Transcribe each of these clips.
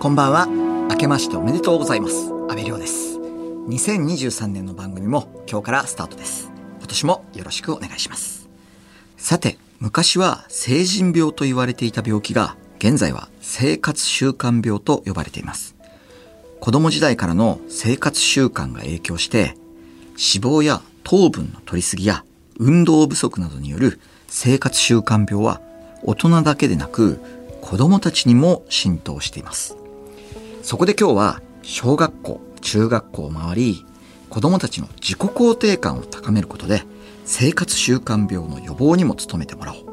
こんばんは。明けましておめでとうございます。安倍亮です。2023年の番組も今日からスタートです。今年もよろしくお願いします。さて、昔は成人病と言われていた病気が、現在は生活習慣病と呼ばれています。子供時代からの生活習慣が影響して、脂肪や糖分の取りすぎや運動不足などによる生活習慣病は大人だけでなく子供たちにも浸透しています。そこで今日は小学校、中学校を回り、子供たちの自己肯定感を高めることで生活習慣病の予防にも努めてもらおう。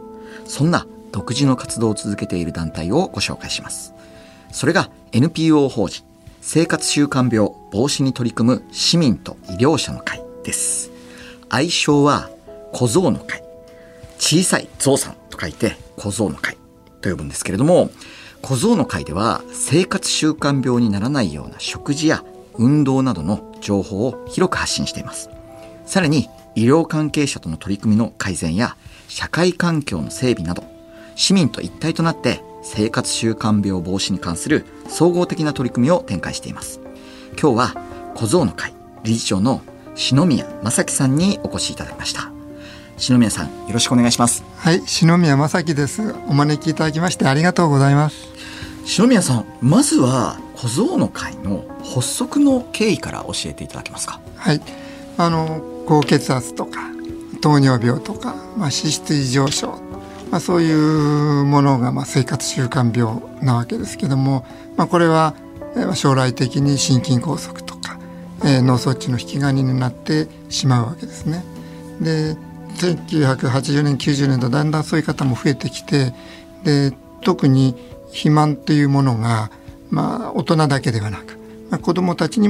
そんな独自の活動を続けている団体をご紹介します。それが NPO 法人生活習慣病防止に取り組む市民と医療者の会です。愛称は小僧の会。小さい象さんと書いて小僧の会と呼ぶんですけれども、小僧の会では生活習慣病にならないような食事や運動などの情報を広く発信しています。さらに医療関係者との取り組みの改善や社会環境の整備など市民と一体となって生活習慣病防止に関する総合的な取り組みを展開しています。今日は小僧の会理事長の篠宮正樹さんにお越しいただきました。篠宮さんよろしくお願いします。はい、篠宮正樹です。お招きいただきましてありがとうございます。篠宮さんまずは小僧の会の発足の経緯から教えていただけますか？はい、あの高血圧とか糖尿病とか、まあ、脂質異常症、まあ、そういうものがまあ生活習慣病なわけですけども、まあ、これはえー将来的に心筋梗塞とか、えー脳卒中の引き金になってしまうわけですね。で1980年90年とだんだんそういう方も増えてきてで特に肥満というものが、まあ、大人だけではなく、まあ、子どもたちに